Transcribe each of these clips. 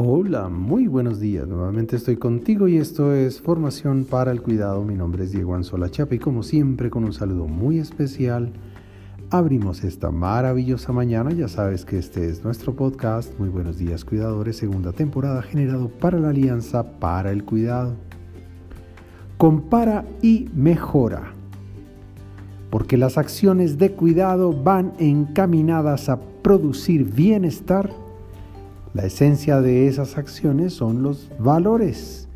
Hola, muy buenos días. Nuevamente estoy contigo y esto es Formación para el Cuidado. Mi nombre es Diego Anzola Chapa y como siempre con un saludo muy especial abrimos esta maravillosa mañana. Ya sabes que este es nuestro podcast. Muy buenos días cuidadores, segunda temporada generado para la Alianza para el Cuidado. Compara y mejora. Porque las acciones de cuidado van encaminadas a producir bienestar la esencia de esas acciones son los valores.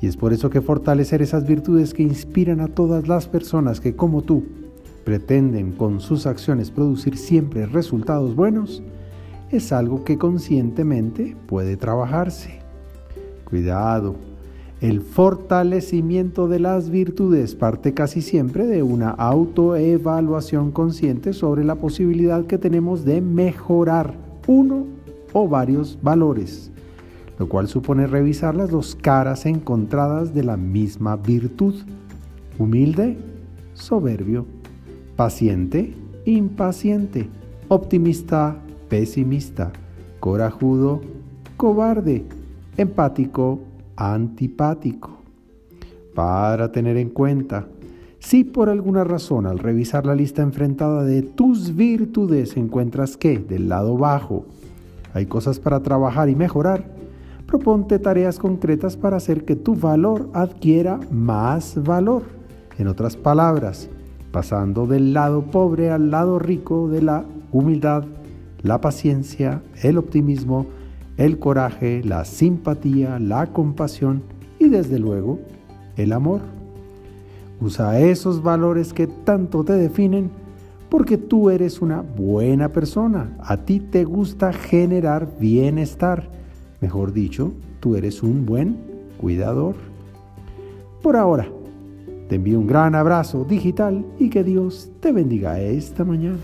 Y es por eso que fortalecer esas virtudes que inspiran a todas las personas que como tú pretenden con sus acciones producir siempre resultados buenos, es algo que conscientemente puede trabajarse. Cuidado, el fortalecimiento de las virtudes parte casi siempre de una autoevaluación consciente sobre la posibilidad que tenemos de mejorar uno o varios valores, lo cual supone revisar las dos caras encontradas de la misma virtud. Humilde, soberbio, paciente, impaciente, optimista, pesimista, corajudo, cobarde, empático, antipático. Para tener en cuenta, si por alguna razón al revisar la lista enfrentada de tus virtudes encuentras que del lado bajo hay cosas para trabajar y mejorar, proponte tareas concretas para hacer que tu valor adquiera más valor. En otras palabras, pasando del lado pobre al lado rico de la humildad, la paciencia, el optimismo, el coraje, la simpatía, la compasión y desde luego el amor. Usa esos valores que tanto te definen porque tú eres una buena persona. A ti te gusta generar bienestar. Mejor dicho, tú eres un buen cuidador. Por ahora, te envío un gran abrazo digital y que Dios te bendiga esta mañana.